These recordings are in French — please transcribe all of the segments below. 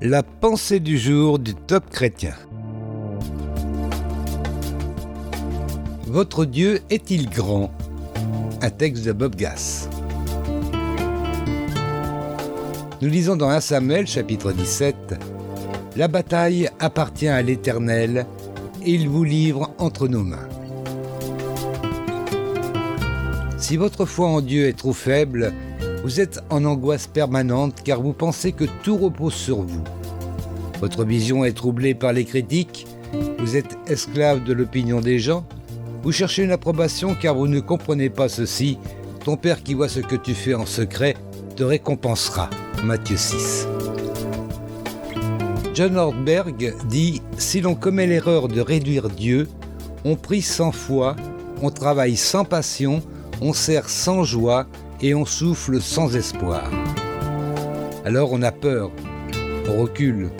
La pensée du jour du top chrétien. Votre Dieu est-il grand? Un texte de Bob Gass. Nous lisons dans 1 Samuel chapitre 17 La bataille appartient à l'Éternel et il vous livre entre nos mains. Si votre foi en Dieu est trop faible, vous êtes en angoisse permanente car vous pensez que tout repose sur vous. Votre vision est troublée par les critiques, vous êtes esclave de l'opinion des gens, vous cherchez une approbation car vous ne comprenez pas ceci, ton Père qui voit ce que tu fais en secret te récompensera. Matthieu 6. John Ortberg dit Si l'on commet l'erreur de réduire Dieu, on prie sans foi, on travaille sans passion, on sert sans joie et on souffle sans espoir. Alors on a peur, on recule,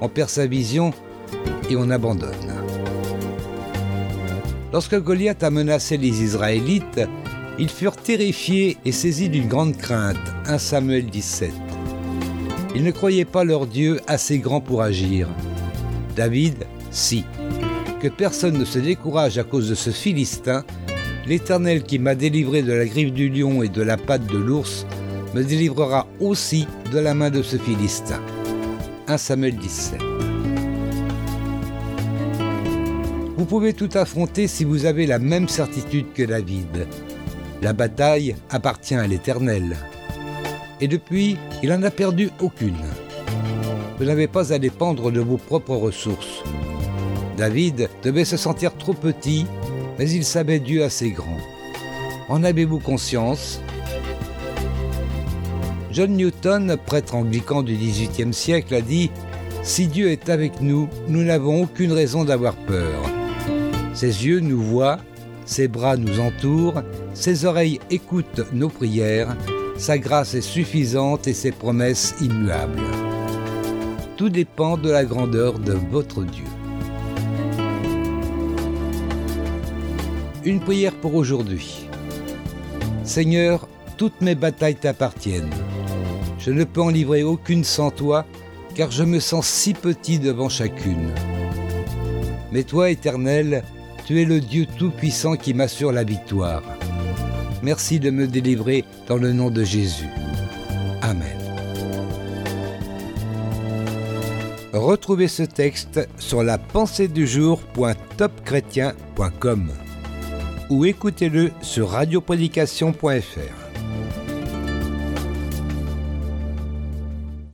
on perd sa vision et on abandonne. Lorsque Goliath a menacé les Israélites, ils furent terrifiés et saisis d'une grande crainte. 1 Samuel 17. Ils ne croyaient pas leur Dieu assez grand pour agir. David, si. Que personne ne se décourage à cause de ce Philistin, l'Éternel qui m'a délivré de la griffe du lion et de la patte de l'ours, me délivrera aussi de la main de ce Philistin. 1 Samuel 17. Vous pouvez tout affronter si vous avez la même certitude que David. La bataille appartient à l'Éternel. Et depuis, il n'en a perdu aucune. Vous n'avez pas à dépendre de vos propres ressources. David devait se sentir trop petit mais il savait Dieu assez grand. En avez-vous conscience? John Newton, prêtre anglican du XVIIIe siècle, a dit Si Dieu est avec nous, nous n'avons aucune raison d'avoir peur. Ses yeux nous voient, ses bras nous entourent, ses oreilles écoutent nos prières, sa grâce est suffisante et ses promesses immuables. Tout dépend de la grandeur de votre Dieu. Une prière pour aujourd'hui. Seigneur, toutes mes batailles t'appartiennent. Je ne peux en livrer aucune sans toi, car je me sens si petit devant chacune. Mais toi, Éternel, tu es le Dieu Tout-Puissant qui m'assure la victoire. Merci de me délivrer dans le nom de Jésus. Amen. Retrouvez ce texte sur la pensée du jour.topchrétien.com ou écoutez-le sur radioprédication.fr.